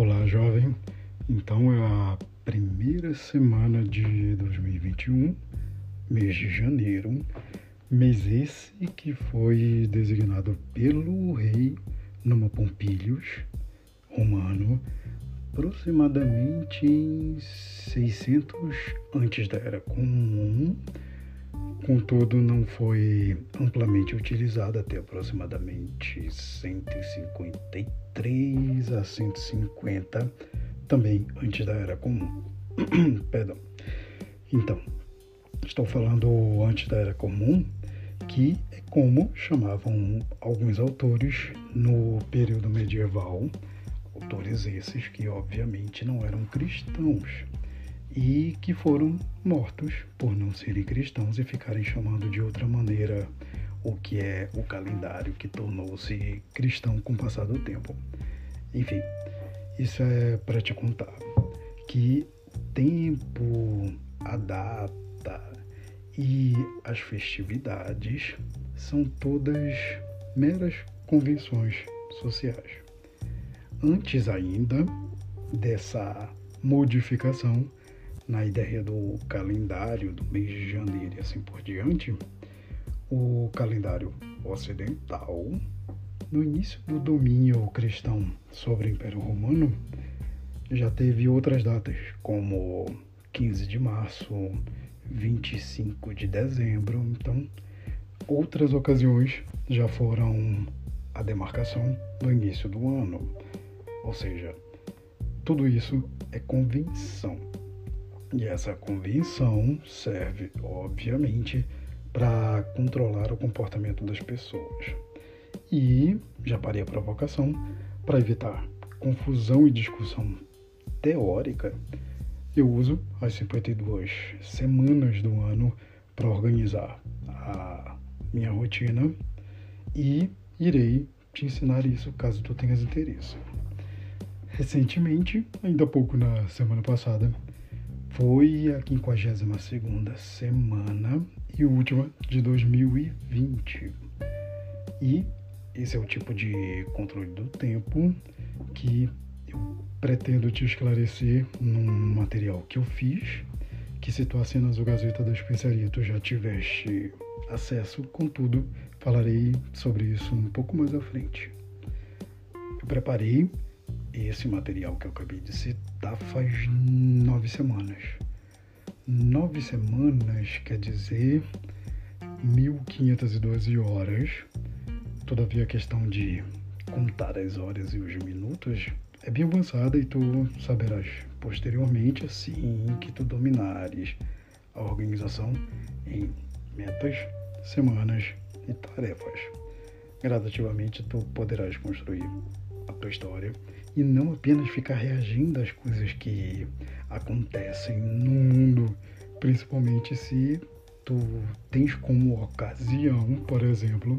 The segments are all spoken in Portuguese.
Olá, jovem. Então é a primeira semana de 2021, mês de janeiro, mês esse que foi designado pelo rei Numa Pompílios, romano, aproximadamente em 600 antes da Era Comum. Contudo, não foi amplamente utilizado até aproximadamente 153 a 150, também antes da Era Comum. Perdão. Então, estou falando antes da Era Comum, que é como chamavam alguns autores no período medieval autores esses que obviamente não eram cristãos e que foram mortos por não serem cristãos e ficarem chamando de outra maneira o que é o calendário que tornou-se cristão com o passar do tempo. Enfim, isso é para te contar que tempo, a data e as festividades são todas meras convenções sociais. Antes ainda dessa modificação na ideia do calendário do mês de janeiro e assim por diante, o calendário ocidental, no início do domínio cristão sobre o Império Romano, já teve outras datas, como 15 de março, 25 de dezembro. Então, outras ocasiões já foram a demarcação do início do ano. Ou seja, tudo isso é convenção. E essa convenção serve, obviamente, para controlar o comportamento das pessoas. E, já parei a provocação, para evitar confusão e discussão teórica, eu uso as 52 semanas do ano para organizar a minha rotina e irei te ensinar isso caso tu tenhas interesse. Recentemente, ainda pouco na semana passada, foi a 52 semana e última de 2020. E esse é o tipo de controle do tempo que eu pretendo te esclarecer num material que eu fiz, que se tu assinas o Gazeta da Especiaria tu já tiveste acesso, contudo, falarei sobre isso um pouco mais à frente. Eu preparei esse material que eu acabei de citar faz nove semanas. Nove semanas quer dizer 1512 horas. Todavia, a questão de contar as horas e os minutos é bem avançada e tu saberás posteriormente, assim que tu dominares a organização em metas, semanas e tarefas. Gradativamente tu poderás construir a tua história e não apenas ficar reagindo às coisas que acontecem no mundo, principalmente se tu tens como ocasião, por exemplo,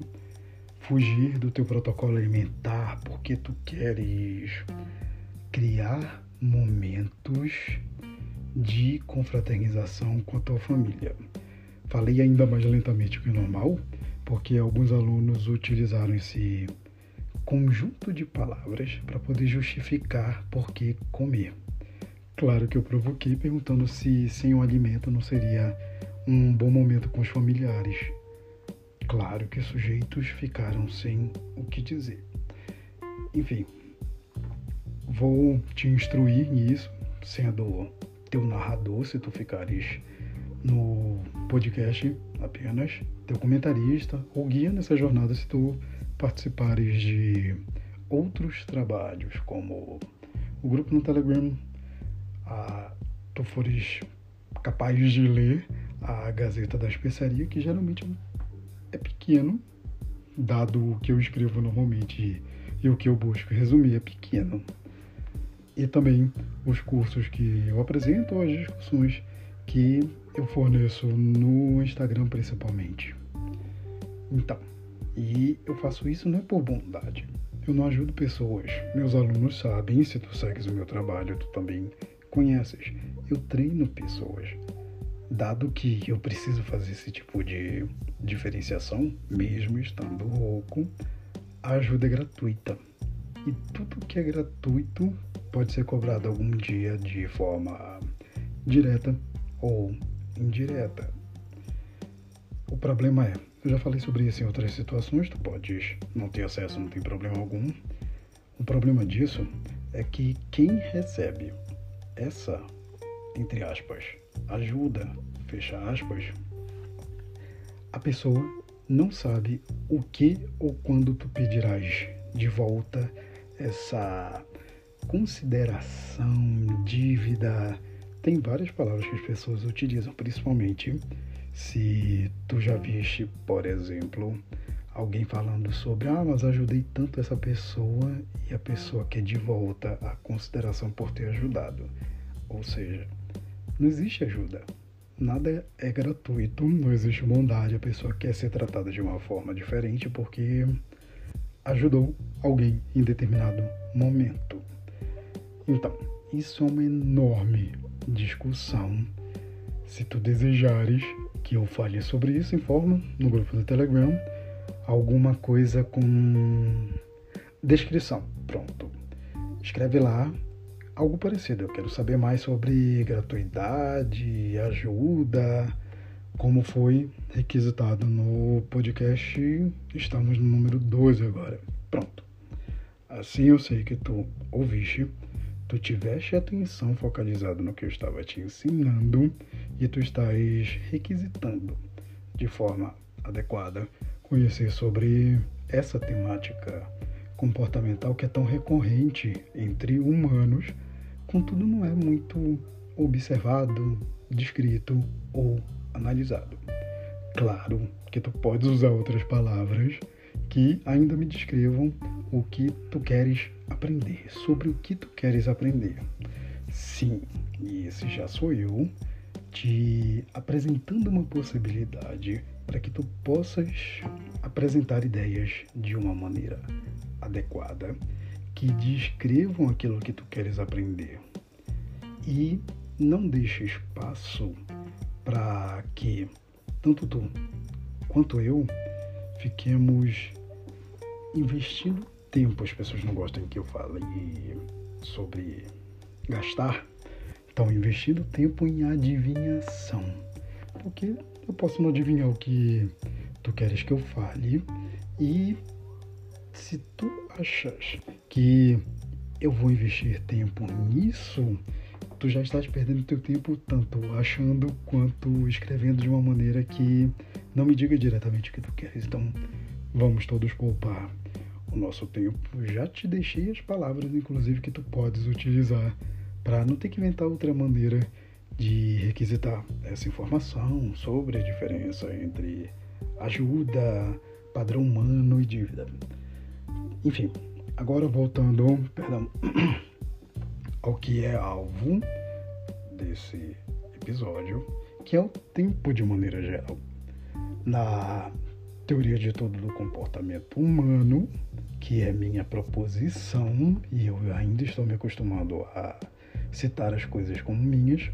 fugir do teu protocolo alimentar porque tu queres criar momentos de confraternização com a tua família. Falei ainda mais lentamente que o normal, porque alguns alunos utilizaram esse conjunto de palavras para poder justificar por que comer. Claro que eu provoquei perguntando se sem o alimento não seria um bom momento com os familiares. Claro que os sujeitos ficaram sem o que dizer. Enfim, vou te instruir nisso, sendo teu narrador, se tu ficares no podcast apenas, teu comentarista ou guia nessa jornada se tu participares de outros trabalhos, como o grupo no Telegram, a, tu fores capaz de ler a Gazeta da Especiaria, que geralmente é pequeno, dado o que eu escrevo normalmente e o que eu busco resumir é pequeno. E também os cursos que eu apresento as discussões que eu forneço no Instagram principalmente. Então, e eu faço isso não é por bondade. Eu não ajudo pessoas. Meus alunos sabem, se tu segues o meu trabalho, tu também conheces. Eu treino pessoas. Dado que eu preciso fazer esse tipo de diferenciação, mesmo estando rouco, a ajuda é gratuita. E tudo que é gratuito pode ser cobrado algum dia de forma direta ou indireta. O problema é, eu já falei sobre isso em outras situações, tu podes não ter acesso, não tem problema algum. O problema disso é que quem recebe essa, entre aspas, ajuda, fecha aspas, a pessoa não sabe o que ou quando tu pedirás de volta essa consideração, dívida. Tem várias palavras que as pessoas utilizam, principalmente se tu já viste, por exemplo, alguém falando sobre, ah, mas ajudei tanto essa pessoa e a pessoa quer de volta a consideração por ter ajudado. Ou seja, não existe ajuda. Nada é gratuito, não existe bondade. A pessoa quer ser tratada de uma forma diferente porque ajudou alguém em determinado momento. Então, isso é uma enorme discussão. Se tu desejares que eu fale sobre isso, informa no grupo do Telegram alguma coisa com descrição. Pronto. Escreve lá algo parecido. Eu quero saber mais sobre gratuidade, ajuda, como foi requisitado no podcast. Estamos no número 12 agora. Pronto. Assim eu sei que tu ouviste, tu tiveste atenção focalizada no que eu estava te ensinando e tu estás requisitando de forma adequada conhecer sobre essa temática comportamental que é tão recorrente entre humanos, contudo não é muito observado, descrito ou analisado. Claro que tu podes usar outras palavras que ainda me descrevam o que tu queres aprender, sobre o que tu queres aprender. Sim, e esse já sou eu te apresentando uma possibilidade para que tu possas apresentar ideias de uma maneira adequada que descrevam aquilo que tu queres aprender e não deixe espaço para que tanto tu quanto eu fiquemos investindo tempo. As pessoas não gostam que eu fale sobre gastar, estão investindo tempo em adivinhação, porque eu posso não adivinhar o que tu queres que eu fale e se tu achas que eu vou investir tempo nisso, tu já estás perdendo teu tempo tanto achando quanto escrevendo de uma maneira que não me diga diretamente o que tu queres. Então, vamos todos poupar o nosso tempo. Já te deixei as palavras, inclusive, que tu podes utilizar para não ter que inventar outra maneira de requisitar essa informação sobre a diferença entre ajuda, padrão humano e dívida. Enfim, agora voltando, perdão, ao que é alvo desse episódio, que é o tempo de maneira geral. Na teoria de todo do comportamento humano, que é minha proposição, e eu ainda estou me acostumando a citar as coisas como minhas,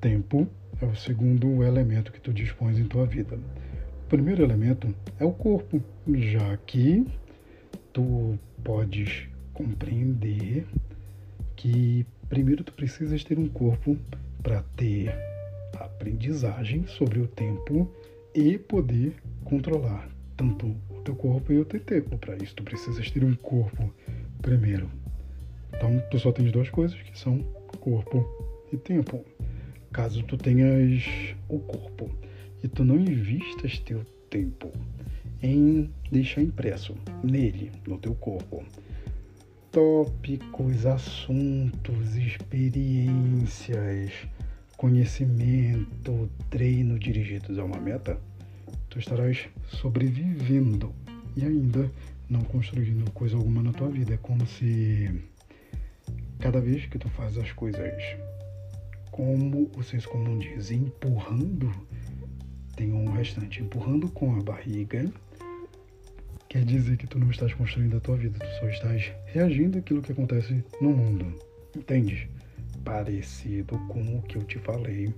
tempo é o segundo elemento que tu dispões em tua vida. O primeiro elemento é o corpo, já que tu podes compreender que primeiro tu precisas ter um corpo para ter aprendizagem sobre o tempo e poder controlar tanto o teu corpo e o teu tempo. Para isso tu precisas ter um corpo primeiro. Então tu só tens duas coisas que são corpo e tempo caso tu tenhas o corpo e tu não invistas teu tempo em deixar impresso nele, no teu corpo, tópicos, assuntos, experiências, conhecimento, treino dirigidos a uma meta, tu estarás sobrevivendo e ainda não construindo coisa alguma na tua vida. É como se cada vez que tu faz as coisas como o senso comum diz, empurrando, tem um restante, empurrando com a barriga, quer dizer que tu não estás construindo a tua vida, tu só estás reagindo àquilo que acontece no mundo. Entende? Parecido com o que eu te falei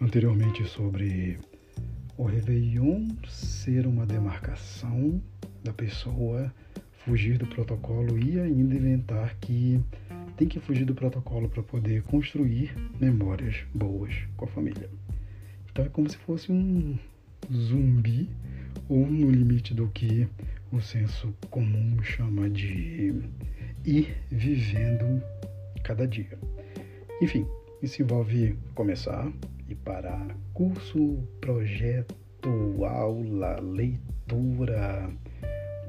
anteriormente sobre o Réveillon ser uma demarcação da pessoa fugir do protocolo e ainda inventar que tem que fugir do protocolo para poder construir memórias boas com a família. Então é como se fosse um zumbi ou no limite do que o senso comum chama de ir vivendo cada dia. Enfim, isso envolve começar e parar, curso, projeto, aula, leitura,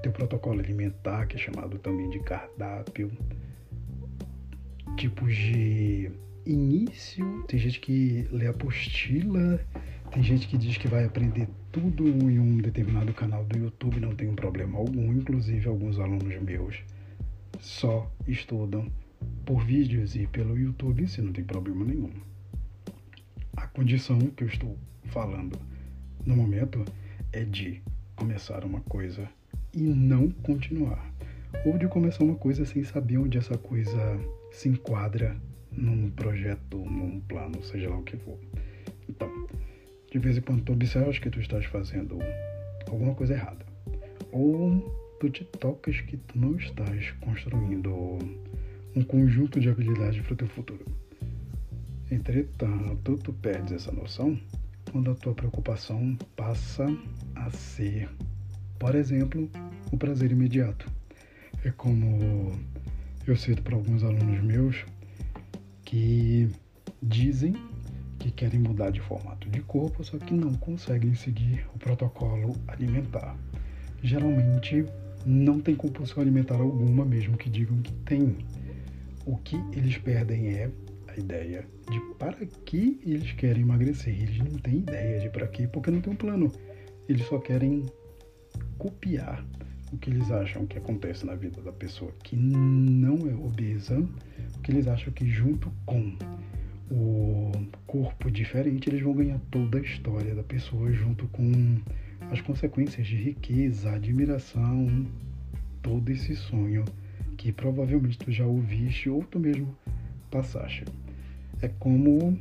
teu protocolo alimentar, que é chamado também de cardápio, tipos de início, tem gente que lê apostila, tem gente que diz que vai aprender tudo em um determinado canal do YouTube, não tem um problema algum, inclusive alguns alunos meus só estudam por vídeos e pelo YouTube, se não tem problema nenhum. A condição que eu estou falando no momento é de começar uma coisa e não continuar. Ou de começar uma coisa sem saber onde essa coisa se enquadra num projeto, num plano, seja lá o que for. Então, de vez em quando tu observas que tu estás fazendo alguma coisa errada. Ou tu te tocas que tu não estás construindo um conjunto de habilidades para o teu futuro. Entretanto, tu perdes essa noção quando a tua preocupação passa a ser, por exemplo, o prazer imediato. É como eu cito para alguns alunos meus que dizem que querem mudar de formato de corpo, só que não conseguem seguir o protocolo alimentar. Geralmente não tem compulsão alimentar alguma, mesmo que digam que tem. O que eles perdem é a ideia de para que eles querem emagrecer. Eles não têm ideia de para quê, porque não tem um plano. Eles só querem copiar o que eles acham que acontece na vida da pessoa que não é obesa, o que eles acham que junto com o corpo diferente eles vão ganhar toda a história da pessoa junto com as consequências de riqueza, admiração, todo esse sonho que provavelmente tu já ouviste ou tu mesmo passaste. É como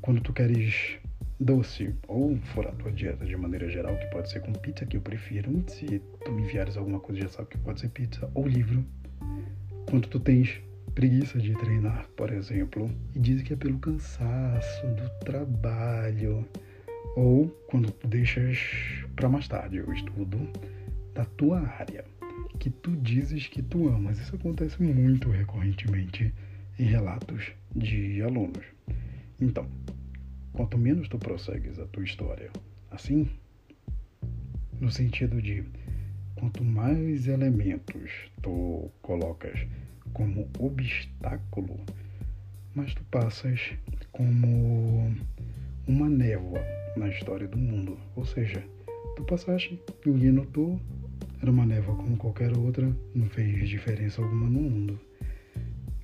quando tu queres doce ou fora a tua dieta de maneira geral, que pode ser com pizza, que eu prefiro. Se tu me enviares alguma coisa, já sabe que pode ser pizza ou livro. Quando tu tens preguiça de treinar, por exemplo, e diz que é pelo cansaço do trabalho, ou quando tu deixas para mais tarde o estudo da tua área, que tu dizes que tu amas. Isso acontece muito recorrentemente em relatos de alunos. Então, quanto menos tu prossegues a tua história assim, no sentido de quanto mais elementos tu colocas como obstáculo, mais tu passas como uma névoa na história do mundo. Ou seja, tu passaste, ninguém notou, era uma névoa como qualquer outra, não fez diferença alguma no mundo.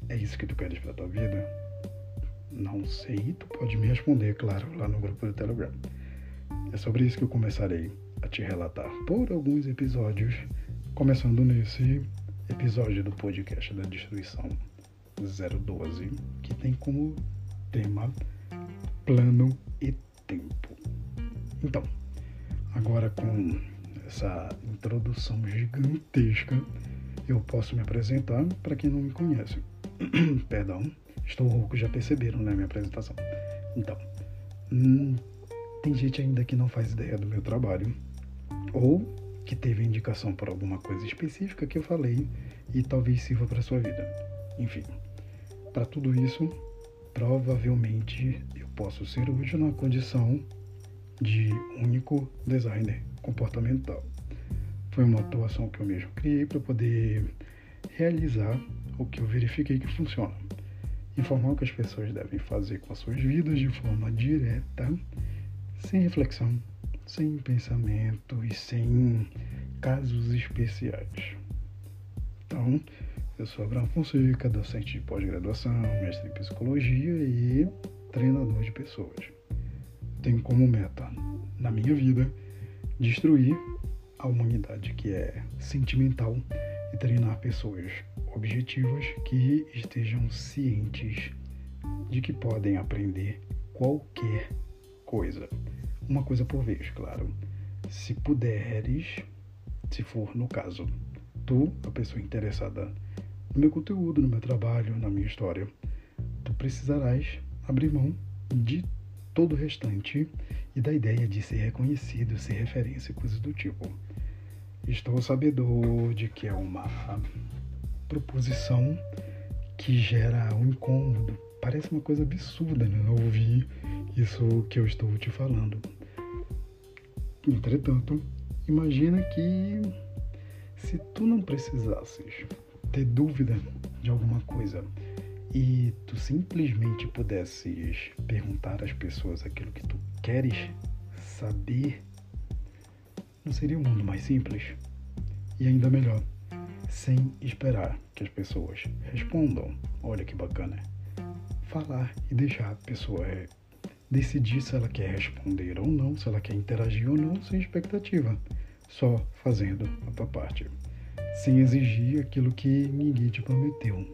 É isso que tu queres para tua vida? Não sei, tu pode me responder, claro, lá no grupo do Telegram. É sobre isso que eu começarei a te relatar por alguns episódios, começando nesse episódio do podcast da Destruição 012, que tem como tema plano e tempo. Então, agora com essa introdução gigantesca, eu posso me apresentar para quem não me conhece. Perdão, Estou rouco, já perceberam, né, minha apresentação. Então, hum, tem gente ainda que não faz ideia do meu trabalho, ou que teve indicação por alguma coisa específica que eu falei e talvez sirva para sua vida. Enfim, para tudo isso, provavelmente eu posso ser útil na condição de único designer comportamental. Foi uma atuação que eu mesmo criei para poder realizar o que eu verifiquei que funciona informar o que as pessoas devem fazer com as suas vidas de forma direta, sem reflexão, sem pensamento e sem casos especiais. Então, eu sou Abraão Fonseca, docente de pós-graduação, mestre em psicologia e treinador de pessoas. Tenho como meta, na minha vida, destruir a humanidade que é sentimental e treinar pessoas objetivas que estejam cientes de que podem aprender qualquer coisa. Uma coisa por vez, claro. Se puderes, se for no caso tu, a pessoa interessada no meu conteúdo, no meu trabalho, na minha história, tu precisarás abrir mão de todo o restante e da ideia de ser reconhecido, ser referência, coisas do tipo. Estou sabedor de que é uma proposição que gera um incômodo. Parece uma coisa absurda né? ouvir isso que eu estou te falando. Entretanto, imagina que se tu não precisasses ter dúvida de alguma coisa e tu simplesmente pudesses perguntar às pessoas aquilo que tu queres saber, não seria um mundo mais simples? E ainda melhor, sem esperar que as pessoas respondam. Olha que bacana. Falar e deixar a pessoa decidir se ela quer responder ou não, se ela quer interagir ou não, sem expectativa, só fazendo a tua parte, sem exigir aquilo que ninguém te prometeu.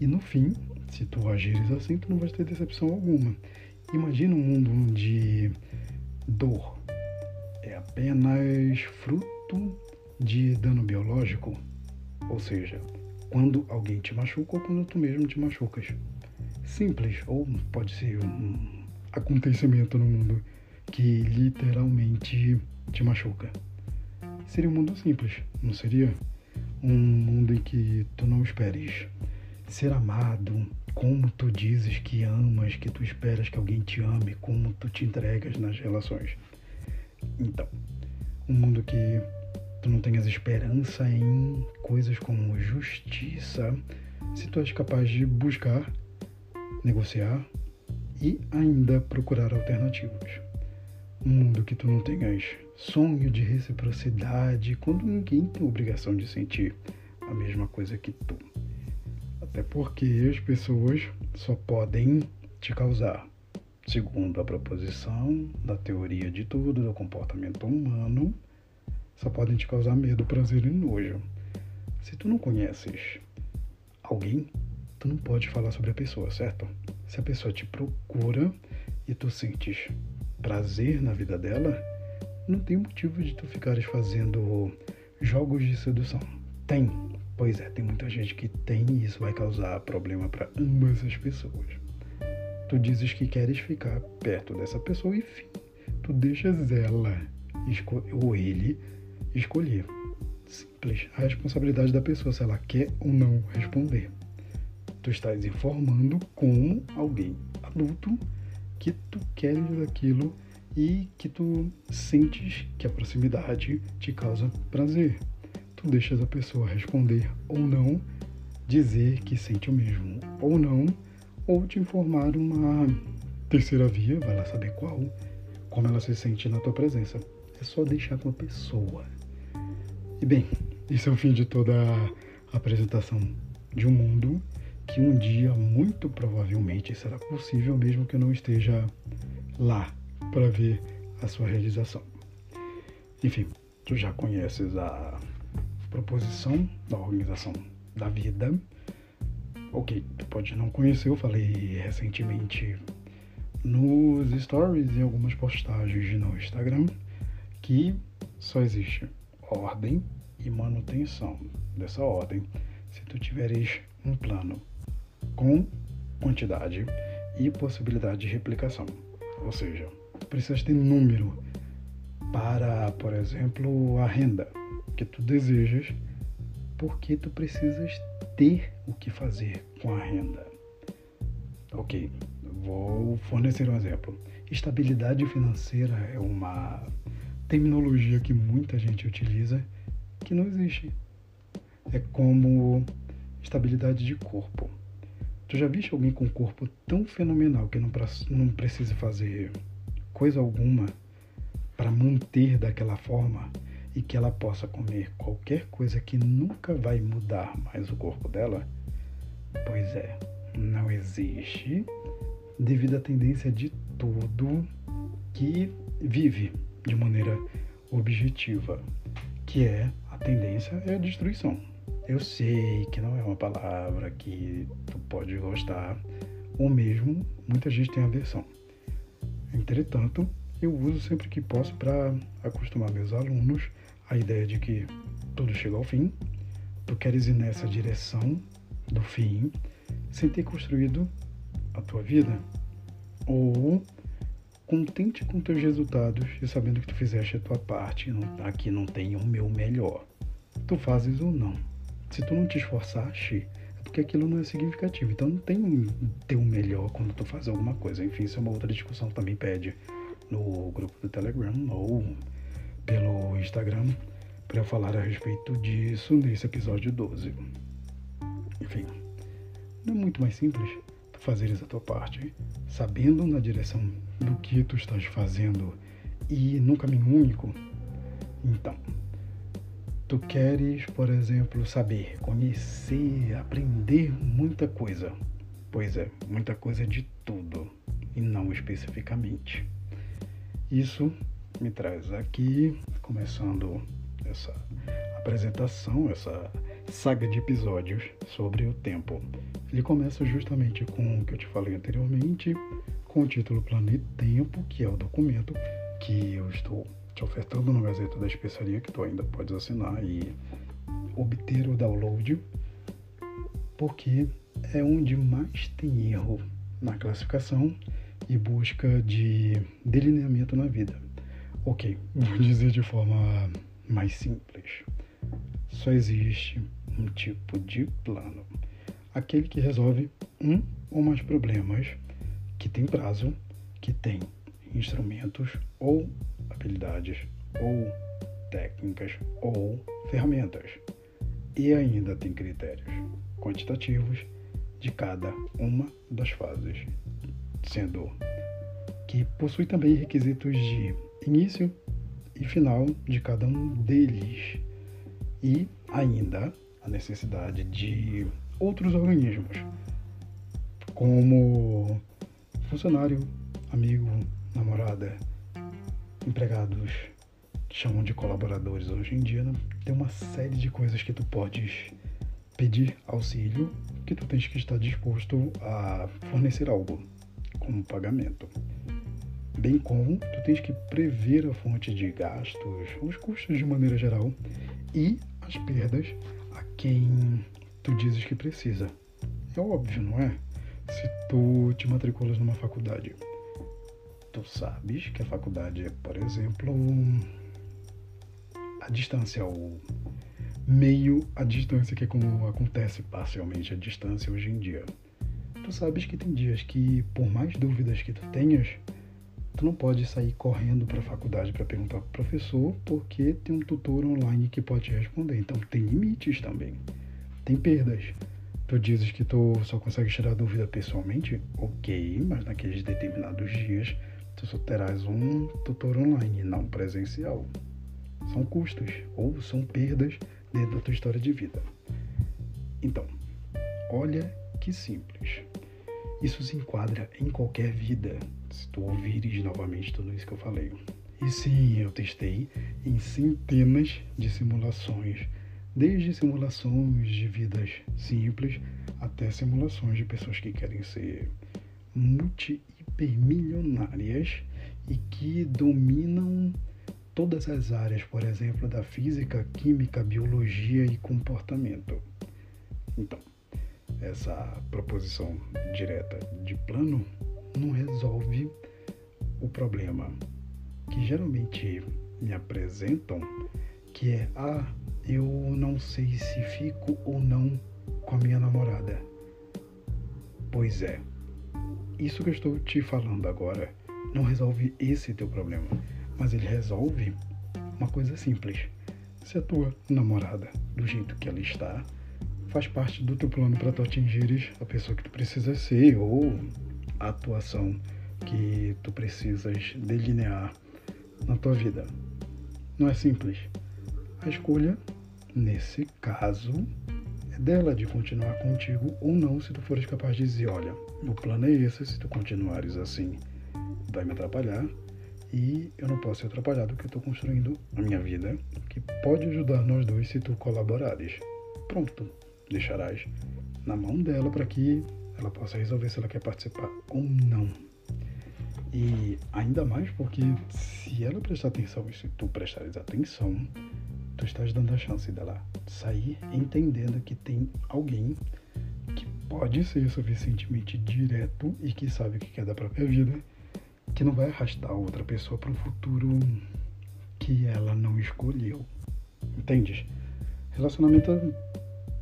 E no fim, se tu agires assim, tu não vais ter decepção alguma. Imagina um mundo onde dor é apenas fruto de dano biológico, ou seja, quando alguém te machuca ou quando tu mesmo te machucas. Simples, ou pode ser um acontecimento no mundo que literalmente te machuca. Seria um mundo simples, não seria? Um mundo em que tu não esperes ser amado, como tu dizes que amas, que tu esperas que alguém te ame, como tu te entregas nas relações. Então, um mundo que tu não tenhas esperança em coisas como justiça, se tu és capaz de buscar, negociar, e ainda procurar alternativas. Um mundo que tu não tenhas sonho de reciprocidade quando ninguém tem obrigação de sentir a mesma coisa que tu. Até porque as pessoas só podem te causar, segundo a proposição da teoria de tudo do comportamento humano, só podem te causar medo, prazer e nojo. Se tu não conheces alguém, tu não pode falar sobre a pessoa, certo? Se a pessoa te procura e tu sentes prazer na vida dela, não tem motivo de tu ficares fazendo jogos de sedução. Tem, pois é, tem muita gente que tem e isso vai causar problema para ambas as pessoas. Tu dizes que queres ficar perto dessa pessoa e fim, tu deixas ela ou ele escolher. Simples. A responsabilidade da pessoa se ela quer ou não responder. Tu estás informando como alguém adulto que tu queres aquilo e que tu sentes que a proximidade te causa prazer. Tu deixas a pessoa responder ou não, dizer que sente o mesmo ou não, ou te informar uma terceira via, vai lá saber qual, como ela se sente na tua presença. É só deixar com a pessoa. E bem, esse é o fim de toda a apresentação de um mundo que um dia, muito provavelmente, será possível, mesmo que eu não esteja lá para ver a sua realização. Enfim, tu já conheces a proposição da organização da vida. Ok, tu pode não conhecer, eu falei recentemente nos stories e algumas postagens no Instagram que só existe ordem e manutenção dessa ordem se tu tiveres um plano com quantidade e possibilidade de replicação. Ou seja, precisas ter número para, por exemplo, a renda que tu desejas, porque tu precisas ter o que fazer com a renda. Ok, vou fornecer um exemplo. Estabilidade financeira é uma terminologia que muita gente utiliza que não existe. É como estabilidade de corpo. Tu já viste alguém com um corpo tão fenomenal que não, não precisa fazer coisa alguma para manter daquela forma e que ela possa comer qualquer coisa que nunca vai mudar mais o corpo dela? Pois é, não existe devido à tendência de tudo que vive de maneira objetiva, que é a tendência é a destruição. Eu sei que não é uma palavra que tu pode gostar, ou mesmo muita gente tem aversão. Entretanto, eu uso sempre que posso para acostumar meus alunos à ideia de que tudo chega ao fim tu queres ir nessa direção do fim sem ter construído a tua vida? Ou contente com teus resultados e sabendo que tu fizeste a tua parte, não, aqui não tem o meu melhor. Tu fazes ou não. Se tu não te esforçaste, é porque aquilo não é significativo. Então não tem um teu melhor quando tu faz alguma coisa. Enfim, isso é uma outra discussão que também pede no grupo do Telegram ou pelo Instagram para falar a respeito disso nesse episódio 12. Enfim, não é muito mais simples fazeres a tua parte, sabendo na direção do que tu estás fazendo e num caminho único? Então, tu queres, por exemplo, saber, conhecer, aprender muita coisa. Pois é, muita coisa de tudo e não especificamente. Isso me traz aqui, começando essa apresentação, essa saga de episódios sobre o tempo. Ele começa justamente com o que eu te falei anteriormente, com o título Planeta Tempo, que é o documento que eu estou te ofertando no Gazeta da Especiaria, que tu ainda podes assinar e obter o download, porque é onde mais tem erro na classificação e busca de delineamento na vida. Ok, vou dizer de forma mais simples. Só existe um tipo de plano. Aquele que resolve um ou mais problemas, que tem prazo, que tem instrumentos ou habilidades ou técnicas ou ferramentas. E ainda tem critérios quantitativos de cada uma das fases, sendo que possui também requisitos de início, e final de cada um deles. E ainda a necessidade de outros organismos, como funcionário, amigo, namorada, empregados, chamam de colaboradores hoje em dia, né? tem uma série de coisas que tu podes pedir auxílio que tu tens que estar disposto a fornecer algo como pagamento bem como tu tens que prever a fonte de gastos, os custos de maneira geral e as perdas quem tu dizes que precisa. É óbvio, não é? Se tu te matriculas numa faculdade, tu sabes que a faculdade é, por exemplo, a distância, o meio a distância, que é como acontece parcialmente a distância hoje em dia. Tu sabes que tem dias que, por mais dúvidas que tu tenhas, Tu não pode sair correndo para a faculdade para perguntar para o professor, porque tem um tutor online que pode te responder. Então tem limites também. Tem perdas. Tu dizes que tu só consegue tirar dúvida pessoalmente? Ok, mas naqueles determinados dias tu só terás um tutor online, não presencial. São custos ou são perdas dentro da tua história de vida. Então, olha que simples. Isso se enquadra em qualquer vida, se tu ouvires novamente tudo isso que eu falei. E sim, eu testei em centenas de simulações, desde simulações de vidas simples até simulações de pessoas que querem ser multi-hipermilionárias e que dominam todas as áreas, por exemplo, da física, química, biologia e comportamento. Então, essa proposição direta de plano não resolve o problema que geralmente me apresentam, que é ah, eu não sei se fico ou não com a minha namorada. Pois é, isso que eu estou te falando agora não resolve esse teu problema, mas ele resolve uma coisa simples. Se a tua namorada, do jeito que ela está, faz parte do teu plano para tu atingires a pessoa que tu precisas ser ou a atuação que tu precisas delinear na tua vida. Não é simples. A escolha, nesse caso, é dela de continuar contigo ou não, se tu fores capaz de dizer, olha, o plano é esse, se tu continuares assim, vai me atrapalhar e eu não posso ser atrapalhado porque eu estou construindo a minha vida, que pode ajudar nós dois se tu colaborares. Pronto deixarás na mão dela para que ela possa resolver se ela quer participar ou não. E ainda mais porque se ela prestar atenção e se tu prestares atenção, tu estás dando a chance dela sair entendendo que tem alguém que pode ser suficientemente direto e que sabe o que quer da própria vida, que não vai arrastar outra pessoa para um futuro que ela não escolheu. Entendes? Relacionamento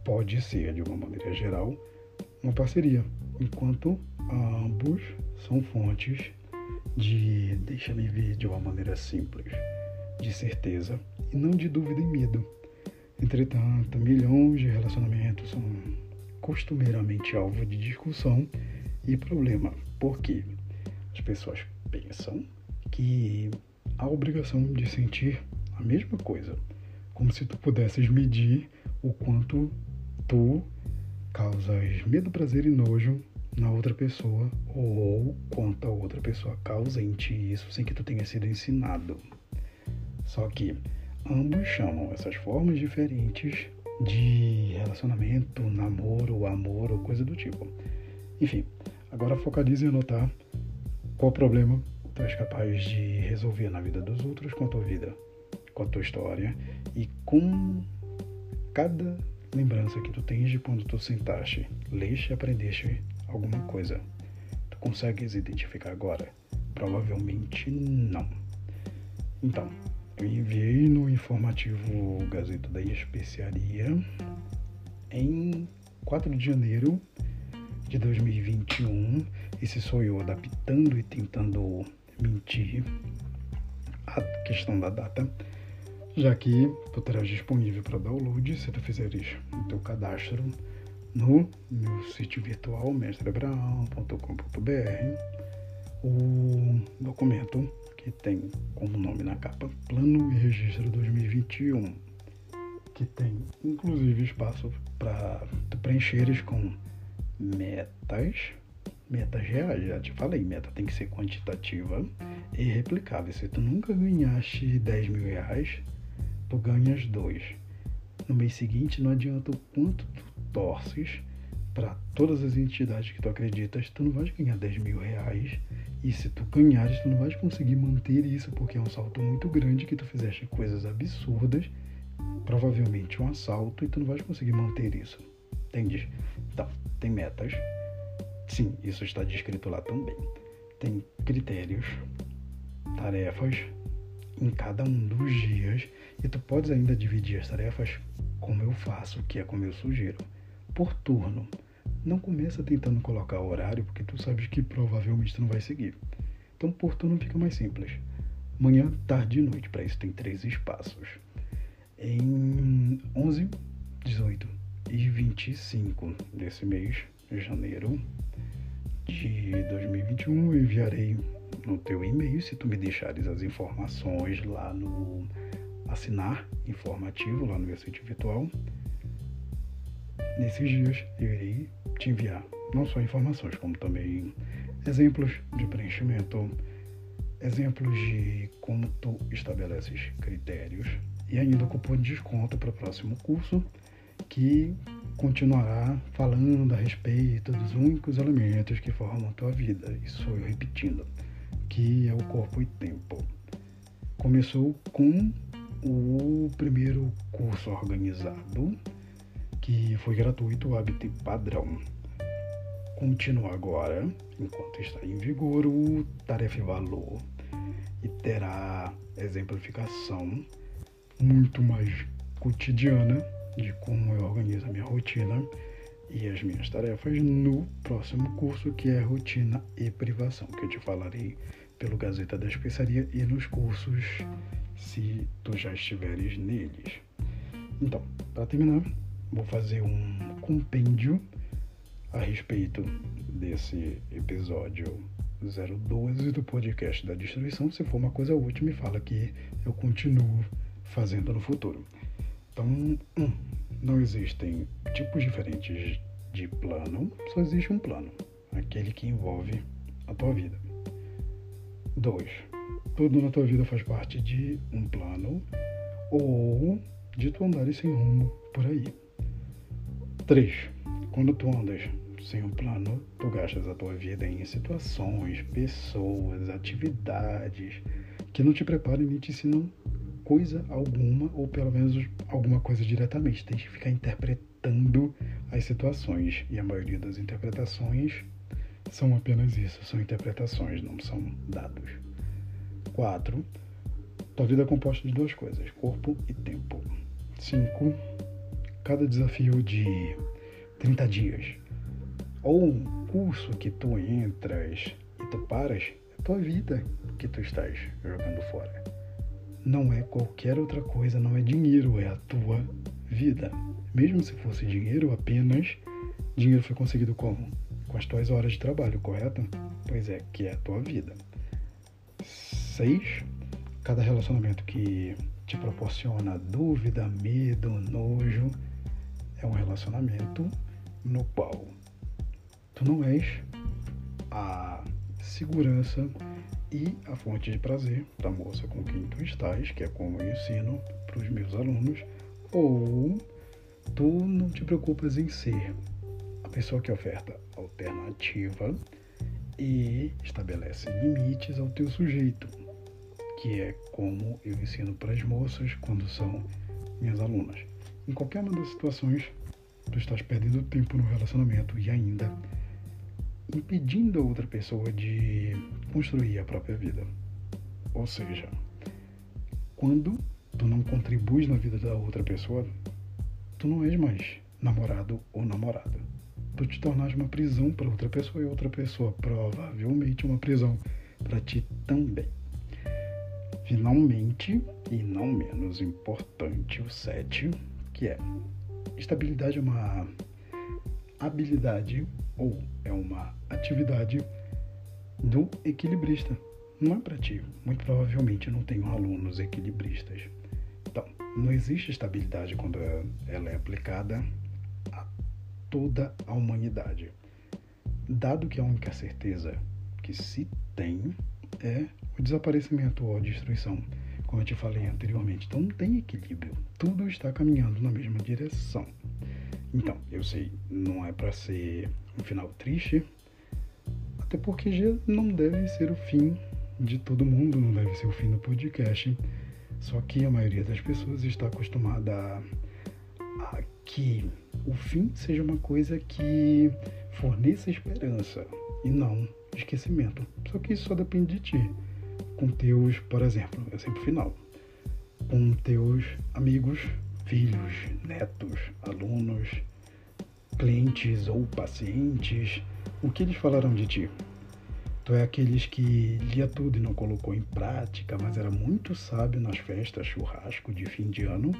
pode ser, de uma maneira geral, uma parceria, enquanto ambos são fontes de, deixa-me ver de uma maneira simples, de certeza e não de dúvida e medo. Entretanto, milhões de relacionamentos são costumeiramente alvo de discussão e problema, porque as pessoas pensam que a obrigação de sentir a mesma coisa, como se tu pudesses medir o quanto tu causas medo, prazer e nojo na outra pessoa ou quanto a outra pessoa causa em ti isso sem que tu tenha sido ensinado. Só que ambos chamam essas formas diferentes de relacionamento, namoro, amor ou coisa do tipo. Enfim, agora focalize em anotar qual problema tu és capaz de resolver na vida dos outros com a tua vida, com a tua história e com cada lembrança que tu tens de quando tu sentaste, leste e aprendeste alguma coisa. Tu consegues identificar agora? Provavelmente não. Então, eu enviei no informativo Gazeta da Especiaria em 4 de janeiro de 2021. Esse sou eu adaptando e tentando mentir a questão da data, já que tu terás disponível para download se tu fizeres o teu cadastro no meu sítio virtual mestreabraão.com.br o documento que tem como nome na capa Plano e Registro 2021, que tem inclusive espaço para tu preencheres com metas, metas reais, já te falei, meta tem que ser quantitativa e replicável. Se tu nunca ganhaste 10 mil reais, tu ganhas dois. No mês seguinte não adianta o quanto tu torces para todas as entidades que tu acreditas, tu não vais ganhar 10 mil reais. E se tu ganhares, tu não vais conseguir manter isso, porque é um salto muito grande que tu fizeste coisas absurdas, provavelmente um assalto, e tu não vais conseguir manter isso. Entende? Então, tem metas. Sim, isso está descrito lá também. Tem critérios, tarefas em cada um dos dias, e tu podes ainda dividir as tarefas como eu faço, que é como eu sugiro por turno. Não começa tentando colocar horário, porque tu sabes que provavelmente tu não vai seguir. Então, por turno fica mais simples. Manhã, tarde e noite. Para isso tem três espaços. Em 11, 18 e 25 desse mês, janeiro de 2021, eu enviarei no teu e-mail, se tu me deixares as informações lá no assinar informativo, lá no meu sítio virtual, Nesses dias eu irei te enviar não só informações, como também exemplos de preenchimento, exemplos de como tu estabeleces critérios e ainda cupom de desconto para o próximo curso que continuará falando a respeito dos únicos elementos que formam a tua vida. Isso eu repetindo, que é o corpo e tempo. Começou com o primeiro curso organizado que foi gratuito hábito padrão. Continua agora, enquanto está em vigor, o tarefa e valor e terá exemplificação muito mais cotidiana de como eu organizo a minha rotina e as minhas tarefas no próximo curso que é rotina e privação, que eu te falarei pelo Gazeta da Especiaria e nos cursos se tu já estiveres neles. Então, para terminar, vou fazer um compêndio a respeito desse episódio 012 do podcast da distribuição. Se for uma coisa útil, me fala que eu continuo fazendo no futuro. Então, um, não existem tipos diferentes de plano, só existe um plano, aquele que envolve a tua vida. Dois, tudo na tua vida faz parte de um plano ou de tu andares sem rumo por aí. 3. Quando tu andas sem um plano, tu gastas a tua vida em situações, pessoas, atividades que não te preparam nem te ensinam coisa alguma, ou pelo menos alguma coisa diretamente. Tem que ficar interpretando as situações. E a maioria das interpretações são apenas isso, são interpretações, não são dados. 4. Tua vida é composta de duas coisas, corpo e tempo. 5. Cada desafio de 30 dias ou um curso que tu entras e tu paras, é tua vida que tu estás jogando fora. Não é qualquer outra coisa, não é dinheiro, é a tua vida. Mesmo se fosse dinheiro apenas, dinheiro foi conseguido como? Com as tuas horas de trabalho, correto? Pois é, que é a tua vida. 6. Cada relacionamento que te proporciona dúvida, medo, nojo, é um relacionamento no qual tu não és a segurança e a fonte de prazer da moça com quem tu estás, que é como eu ensino para os meus alunos, ou tu não te preocupas em ser a pessoa que oferta alternativa e estabelece limites ao teu sujeito, que é como eu ensino para as moças quando são minhas alunas. Em qualquer uma das situações, tu estás perdendo tempo no relacionamento e ainda impedindo a outra pessoa de construir a própria vida. Ou seja, quando tu não contribuis na vida da outra pessoa, tu não és mais namorado ou namorada. Tu te tornas uma prisão para outra pessoa e outra pessoa provavelmente uma prisão para ti também. Finalmente, e não menos importante, o 7, que é estabilidade é uma habilidade ou é uma atividade do equilibrista. Não é para ti. Muito provavelmente não tenho alunos equilibristas. Então, não existe estabilidade quando ela é aplicada a toda a humanidade. Dado que a única certeza que se tem é o desaparecimento ou a destruição, como eu te falei anteriormente. Então não tem equilíbrio. Tudo está caminhando na mesma direção. Então, eu sei, não é para ser um final triste, até porque já não deve ser o fim de todo mundo, não deve ser o fim do podcast. Só que a maioria das pessoas está acostumada a, a que o fim seja uma coisa que forneça esperança e não esquecimento. Só que isso só depende de ti. Com teus, por exemplo, é sempre final. Com teus amigos filhos, netos, alunos, clientes ou pacientes, o que eles falaram de ti? Tu é aqueles que lia tudo e não colocou em prática, mas era muito sábio nas festas, churrasco de fim de ano?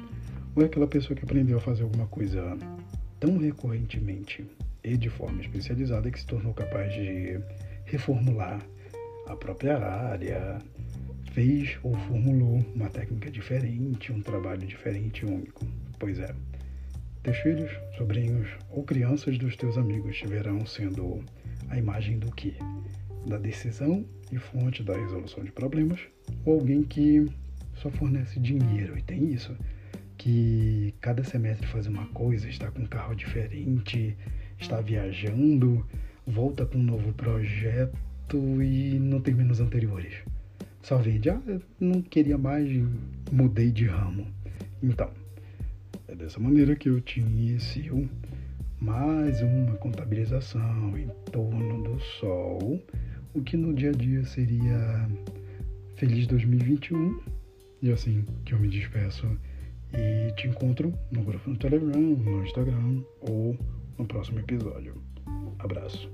Ou é aquela pessoa que aprendeu a fazer alguma coisa tão recorrentemente e de forma especializada que se tornou capaz de reformular a própria área, fez ou formulou uma técnica diferente, um trabalho diferente e único. Pois é, teus filhos, sobrinhos ou crianças dos teus amigos estiverão sendo a imagem do que? Da decisão e fonte da resolução de problemas, ou alguém que só fornece dinheiro, e tem isso, que cada semestre faz uma coisa, está com um carro diferente, está viajando, volta com um novo projeto e não termina os anteriores só vende, ah, não queria mais, mudei de ramo. Então, é dessa maneira que eu te inicio mais uma contabilização em torno do Sol, o que no dia a dia seria Feliz 2021. E assim que eu me despeço e te encontro no grupo no Telegram, no Instagram ou no próximo episódio. Abraço.